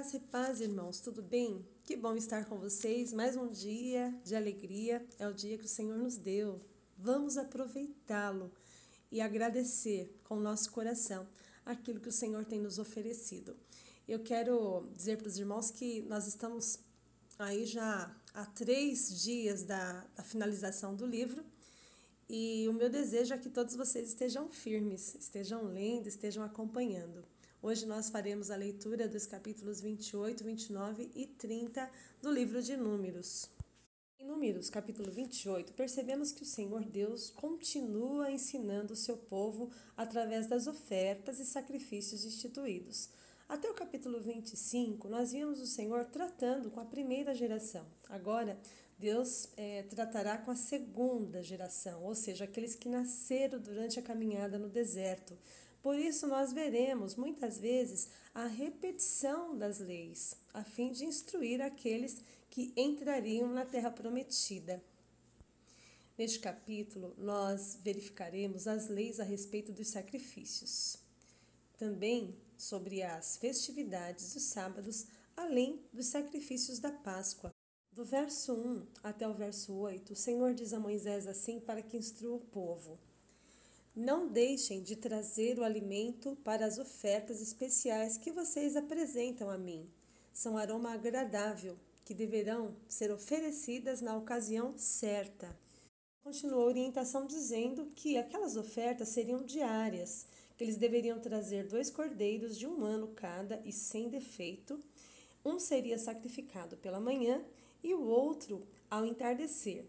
Graça e paz, irmãos, tudo bem? Que bom estar com vocês. Mais um dia de alegria. É o dia que o Senhor nos deu. Vamos aproveitá-lo e agradecer com o nosso coração aquilo que o Senhor tem nos oferecido. Eu quero dizer para os irmãos que nós estamos aí já há três dias da, da finalização do livro e o meu desejo é que todos vocês estejam firmes, estejam lendo, estejam acompanhando. Hoje nós faremos a leitura dos capítulos 28, 29 e 30 do livro de Números. Em Números, capítulo 28, percebemos que o Senhor Deus continua ensinando o seu povo através das ofertas e sacrifícios instituídos. Até o capítulo 25, nós vimos o Senhor tratando com a primeira geração. Agora, Deus é, tratará com a segunda geração, ou seja, aqueles que nasceram durante a caminhada no deserto. Por isso, nós veremos muitas vezes a repetição das leis, a fim de instruir aqueles que entrariam na terra prometida. Neste capítulo, nós verificaremos as leis a respeito dos sacrifícios, também sobre as festividades dos sábados, além dos sacrifícios da Páscoa. Do verso 1 até o verso 8, o Senhor diz a Moisés assim para que instrua o povo. Não deixem de trazer o alimento para as ofertas especiais que vocês apresentam a mim. São aroma agradável, que deverão ser oferecidas na ocasião certa. Continuou a orientação dizendo que aquelas ofertas seriam diárias, que eles deveriam trazer dois cordeiros de um ano cada e sem defeito. Um seria sacrificado pela manhã e o outro ao entardecer.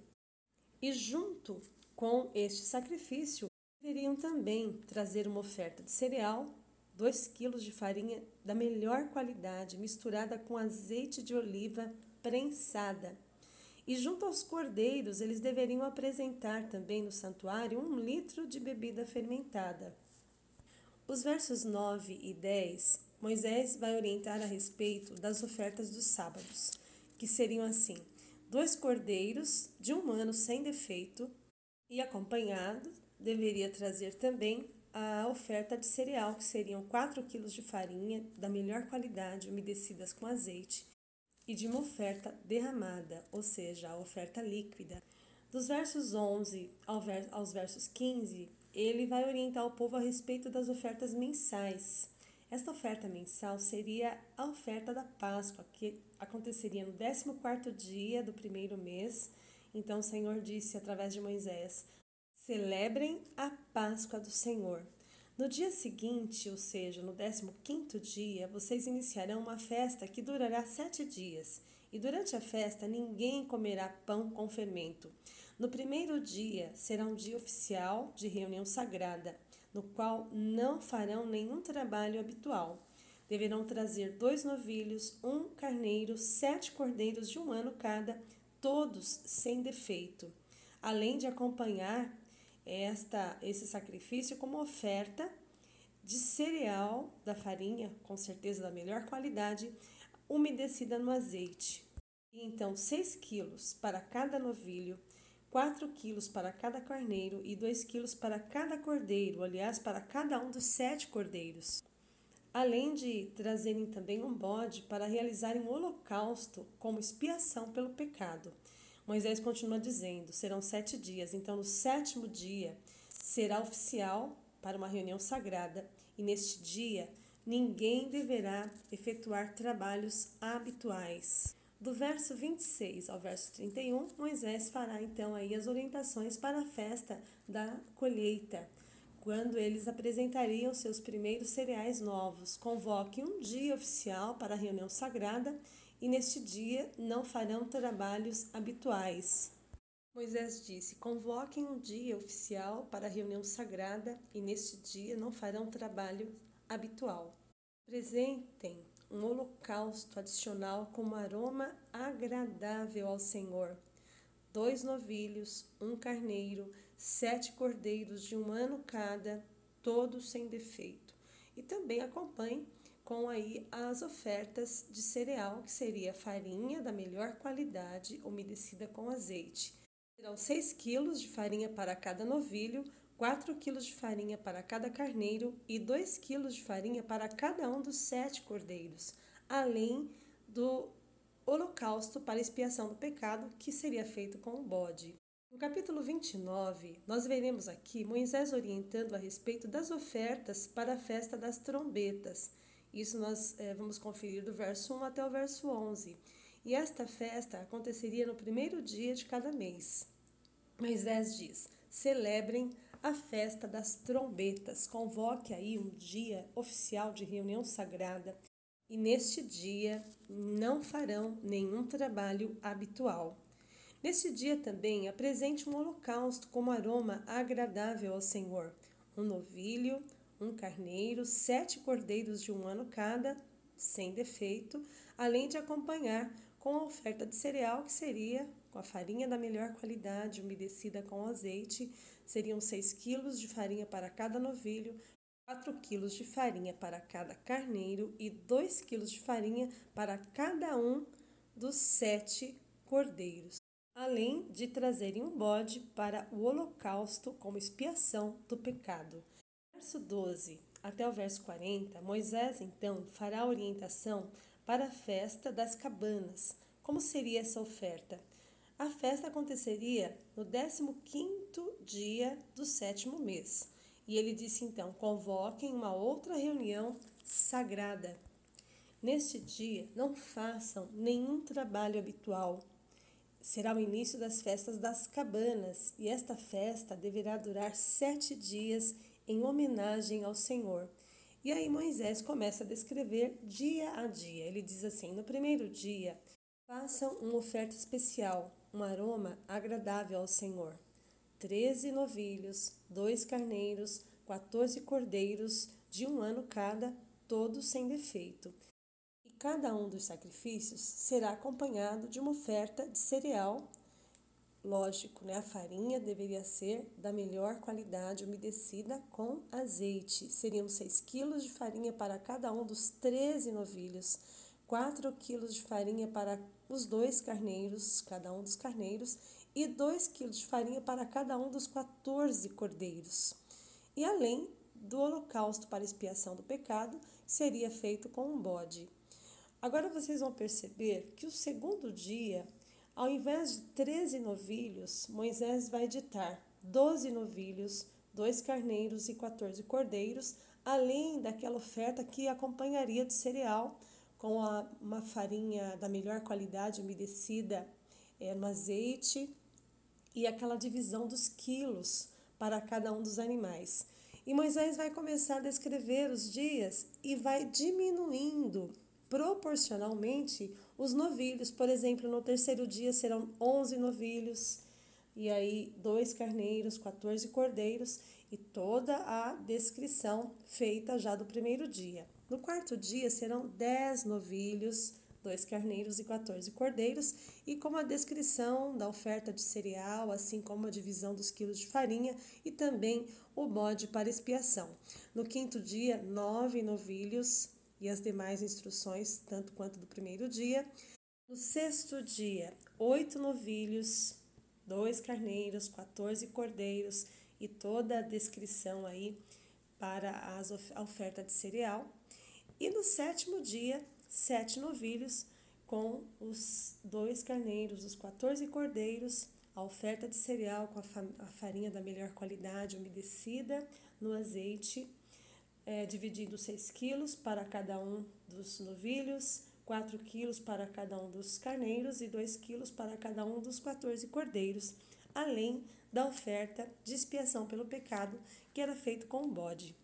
E junto com este sacrifício, Deveriam também trazer uma oferta de cereal, 2 quilos de farinha da melhor qualidade, misturada com azeite de oliva prensada. E junto aos cordeiros, eles deveriam apresentar também no santuário um litro de bebida fermentada. Os versos 9 e 10, Moisés vai orientar a respeito das ofertas dos sábados, que seriam assim: dois cordeiros de um ano sem defeito e acompanhados deveria trazer também a oferta de cereal, que seriam 4 kg de farinha da melhor qualidade, umedecidas com azeite, e de uma oferta derramada, ou seja, a oferta líquida. Dos versos 11 aos versos 15, ele vai orientar o povo a respeito das ofertas mensais. Esta oferta mensal seria a oferta da Páscoa, que aconteceria no 14º dia do primeiro mês. Então o Senhor disse através de Moisés: Celebrem a Páscoa do Senhor. No dia seguinte, ou seja, no 15 dia, vocês iniciarão uma festa que durará sete dias. E durante a festa ninguém comerá pão com fermento. No primeiro dia será um dia oficial de reunião sagrada, no qual não farão nenhum trabalho habitual. Deverão trazer dois novilhos, um carneiro, sete cordeiros de um ano cada, todos sem defeito, além de acompanhar esta, esse sacrifício como oferta de cereal da farinha, com certeza da melhor qualidade, umedecida no azeite. E então, 6 quilos para cada novilho, 4 quilos para cada carneiro e 2 quilos para cada cordeiro, aliás, para cada um dos sete cordeiros. Além de trazerem também um bode para realizarem um holocausto como expiação pelo pecado. Moisés continua dizendo: serão sete dias. Então, no sétimo dia será oficial para uma reunião sagrada, e neste dia ninguém deverá efetuar trabalhos habituais. Do verso 26 ao verso 31, Moisés fará então aí as orientações para a festa da colheita, quando eles apresentariam seus primeiros cereais novos. Convoque um dia oficial para a reunião sagrada e neste dia não farão trabalhos habituais. Moisés disse: Convoquem um dia oficial para a reunião sagrada e neste dia não farão trabalho habitual. Apresentem um holocausto adicional como aroma agradável ao Senhor. Dois novilhos, um carneiro, sete cordeiros de um ano cada, todos sem defeito. E também acompanhe com aí as ofertas de cereal, que seria farinha da melhor qualidade, umedecida com azeite. Serão 6 quilos de farinha para cada novilho, 4 quilos de farinha para cada carneiro e 2 quilos de farinha para cada um dos sete cordeiros, além do holocausto para expiação do pecado, que seria feito com o bode. No capítulo 29, nós veremos aqui Moisés orientando a respeito das ofertas para a festa das trombetas. Isso nós é, vamos conferir do verso 1 até o verso 11. E esta festa aconteceria no primeiro dia de cada mês. Moisés diz: celebrem a festa das trombetas, convoque aí um dia oficial de reunião sagrada e neste dia não farão nenhum trabalho habitual. Neste dia também apresente um holocausto como aroma agradável ao Senhor: um novilho, um carneiro, sete cordeiros de um ano cada, sem defeito, além de acompanhar com a oferta de cereal, que seria com a farinha da melhor qualidade, umedecida com azeite, seriam seis quilos de farinha para cada novilho, 4 kg de farinha para cada carneiro e 2 kg de farinha para cada um dos sete cordeiros, além de trazerem um bode para o holocausto como expiação do pecado. Verso 12 até o verso 40, Moisés então fará a orientação para a festa das cabanas. Como seria essa oferta? A festa aconteceria no 15º dia do sétimo mês. E ele disse então: convoquem uma outra reunião sagrada. Neste dia, não façam nenhum trabalho habitual. Será o início das festas das cabanas, e esta festa deverá durar sete dias em homenagem ao Senhor. E aí Moisés começa a descrever dia a dia. Ele diz assim: no primeiro dia, façam uma oferta especial, um aroma agradável ao Senhor treze novilhos, dois carneiros, quatorze cordeiros de um ano cada, todos sem defeito. Cada um dos sacrifícios será acompanhado de uma oferta de cereal. Lógico, né? A farinha deveria ser da melhor qualidade, umedecida com azeite. Seriam 6 quilos de farinha para cada um dos 13 novilhos, 4 quilos de farinha para os dois carneiros, cada um dos carneiros, e 2 quilos de farinha para cada um dos 14 cordeiros. E além do holocausto para expiação do pecado, seria feito com um bode. Agora vocês vão perceber que o segundo dia, ao invés de 13 novilhos, Moisés vai ditar 12 novilhos, dois carneiros e 14 cordeiros, além daquela oferta que acompanharia de cereal com a, uma farinha da melhor qualidade umedecida é, no azeite e aquela divisão dos quilos para cada um dos animais. E Moisés vai começar a descrever os dias e vai diminuindo proporcionalmente os novilhos. Por exemplo, no terceiro dia serão 11 novilhos, e aí dois carneiros, 14 cordeiros, e toda a descrição feita já do primeiro dia. No quarto dia serão 10 novilhos, dois carneiros e 14 cordeiros, e com a descrição da oferta de cereal, assim como a divisão dos quilos de farinha e também o bode para expiação. No quinto dia, nove novilhos e as demais instruções, tanto quanto do primeiro dia. No sexto dia, oito novilhos, dois carneiros, 14 cordeiros e toda a descrição aí para as, a oferta de cereal. E no sétimo dia, sete novilhos com os dois carneiros, os 14 cordeiros, a oferta de cereal com a, farinha da melhor qualidade, umedecida no azeite, é, dividindo 6 quilos para cada um dos novilhos, 4 quilos para cada um dos carneiros e 2 quilos para cada um dos 14 cordeiros, além da oferta de expiação pelo pecado que era feito com o bode.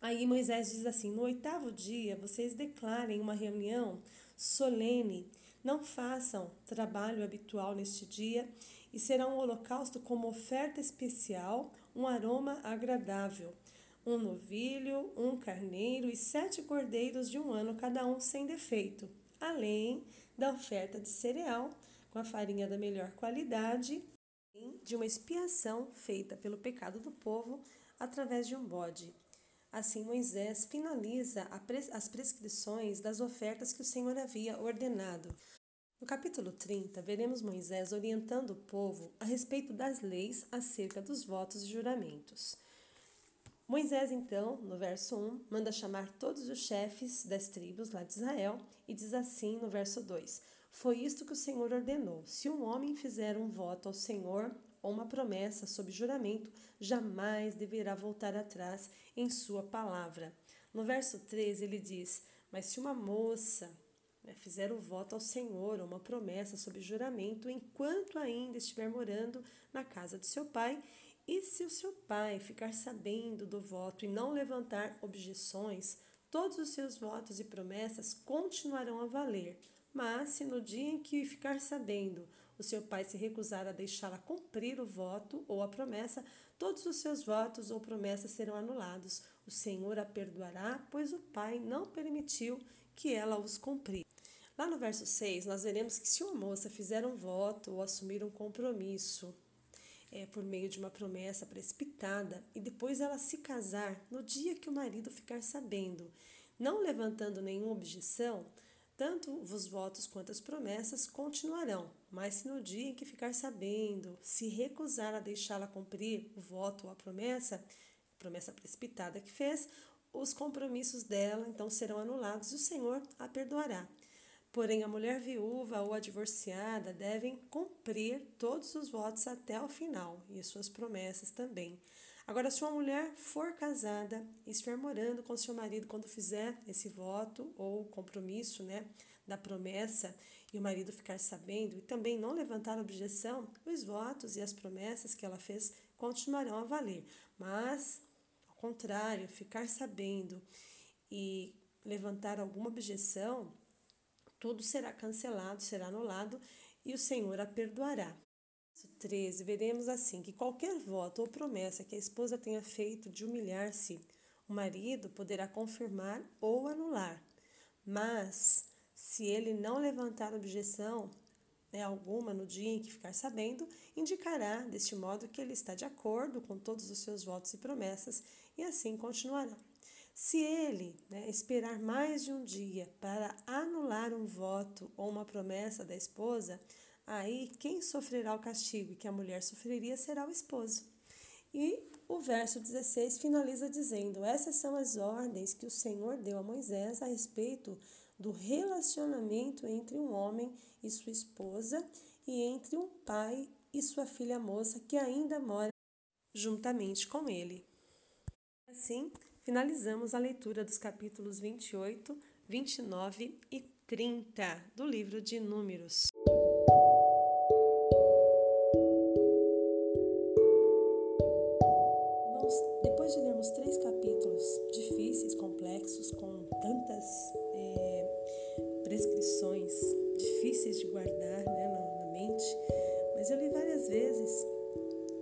Aí Moisés diz assim: No oitavo dia vocês declarem uma reunião solene, não façam trabalho habitual neste dia, e será um holocausto como oferta especial, um aroma agradável. Um novilho, um carneiro e sete cordeiros de um ano, cada um sem defeito, além da oferta de cereal com a farinha da melhor qualidade, de uma expiação feita pelo pecado do povo através de um bode. Assim, Moisés finaliza as prescrições das ofertas que o Senhor havia ordenado. No capítulo 30, veremos Moisés orientando o povo a respeito das leis acerca dos votos e juramentos. Moisés, então, no verso 1, manda chamar todos os chefes das tribos lá de Israel e diz assim no verso 2: Foi isto que o Senhor ordenou: se um homem fizer um voto ao Senhor ou uma promessa sob juramento, jamais deverá voltar atrás em sua palavra. No verso 3 ele diz: Mas se uma moça né, fizer o voto ao Senhor ou uma promessa sob juramento, enquanto ainda estiver morando na casa de seu pai, e se o seu pai ficar sabendo do voto e não levantar objeções, todos os seus votos e promessas continuarão a valer. Mas se no dia em que ficar sabendo o seu pai se recusar a deixá-la cumprir o voto ou a promessa, todos os seus votos ou promessas serão anulados. O Senhor a perdoará, pois o pai não permitiu que ela os cumprisse. Lá no verso 6, nós veremos que se uma moça fizer um voto ou assumir um compromisso é, por meio de uma promessa precipitada e depois ela se casar no dia que o marido ficar sabendo, não levantando nenhuma objeção, tanto os votos quanto as promessas continuarão, mas se no dia em que ficar sabendo, se recusar a deixá-la cumprir o voto ou a promessa, promessa precipitada que fez, os compromissos dela então serão anulados e o Senhor a perdoará. Porém, a mulher viúva ou a divorciada devem cumprir todos os votos até o final e suas promessas também. Agora, se uma mulher for casada e estiver morando com seu marido quando fizer esse voto ou compromisso, né, da promessa, e o marido ficar sabendo e também não levantar objeção, os votos e as promessas que ela fez continuarão a valer. Mas, ao contrário, ficar sabendo e levantar alguma objeção, tudo será cancelado, será anulado e o Senhor a perdoará. 13, veremos assim que qualquer voto ou promessa que a esposa tenha feito de humilhar-se, o marido poderá confirmar ou anular. Mas, se ele não levantar objeção né, alguma no dia em que ficar sabendo, indicará deste modo que ele está de acordo com todos os seus votos e promessas e assim continuará. Se ele né, esperar mais de um dia para anular um voto ou uma promessa da esposa, aí quem sofrerá o castigo que a mulher sofreria será o esposo. E o verso 16 finaliza dizendo: Essas são as ordens que o Senhor deu a Moisés a respeito do relacionamento entre um homem e sua esposa e entre um pai e sua filha moça que ainda mora juntamente com ele. Assim, finalizamos a leitura dos capítulos 28, 29 e 30 do livro de Números. depois de lermos três capítulos difíceis, complexos, com tantas é, prescrições difíceis de guardar né, na, na mente, mas eu li várias vezes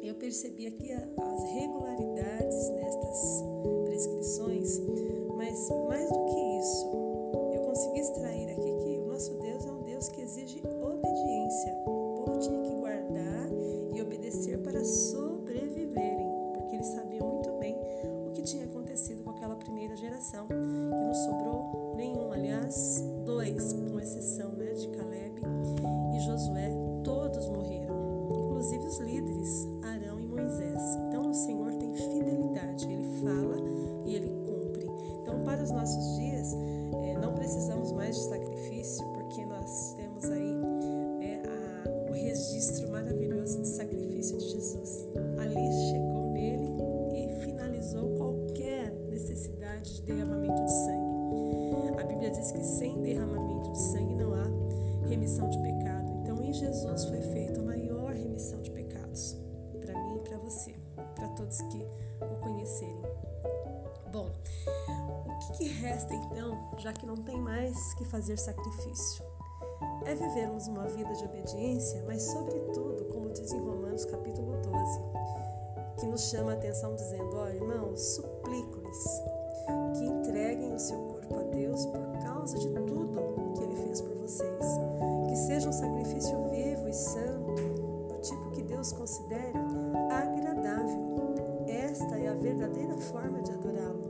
eu percebi aqui as regularidades nestas prescrições, mas mais do que isso, eu consegui extrair aqui que o nosso Deus é um Deus que exige obediência. O povo tinha que guardar e obedecer para sobreviverem, porque eles sabiam muito bem o que tinha acontecido com aquela primeira geração, que não sobrou nenhum, aliás, dois, com exceção né, de Caleb e Josué, todos morreram, resta então, já que não tem mais que fazer sacrifício? É vivermos uma vida de obediência, mas sobretudo, como diz em Romanos capítulo 12, que nos chama a atenção dizendo, ó oh, irmãos, suplico-lhes que entreguem o seu corpo a Deus por causa de tudo que ele fez por vocês, que seja um sacrifício vivo e santo, do tipo que Deus considere agradável. Esta é a verdadeira forma de adorá-lo.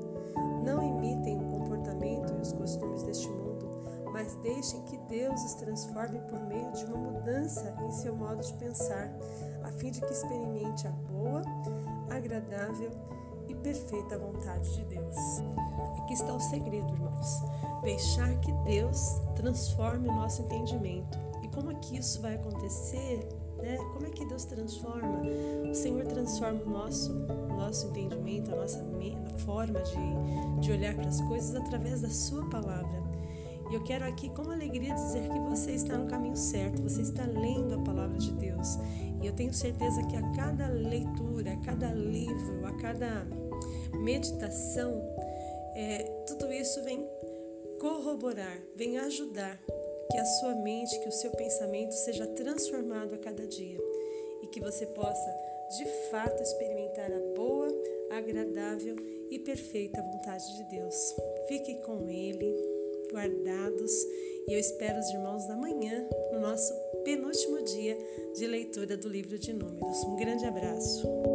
Deus os transforme por meio de uma mudança em seu modo de pensar, a fim de que experimente a boa, agradável e perfeita vontade de Deus. Aqui está o segredo, irmãos. Deixar que Deus transforme o nosso entendimento. E como é que isso vai acontecer? Né? Como é que Deus transforma? O Senhor transforma o nosso, o nosso entendimento, a nossa forma de, de olhar para as coisas através da Sua palavra. E eu quero aqui, com alegria, dizer que você está no caminho certo, você está lendo a palavra de Deus. E eu tenho certeza que a cada leitura, a cada livro, a cada meditação, é, tudo isso vem corroborar, vem ajudar que a sua mente, que o seu pensamento seja transformado a cada dia e que você possa de fato experimentar a boa, agradável e perfeita vontade de Deus. Fique com Ele, guardados, e eu espero os irmãos da manhã no nosso penúltimo dia de leitura do livro de Números. Um grande abraço.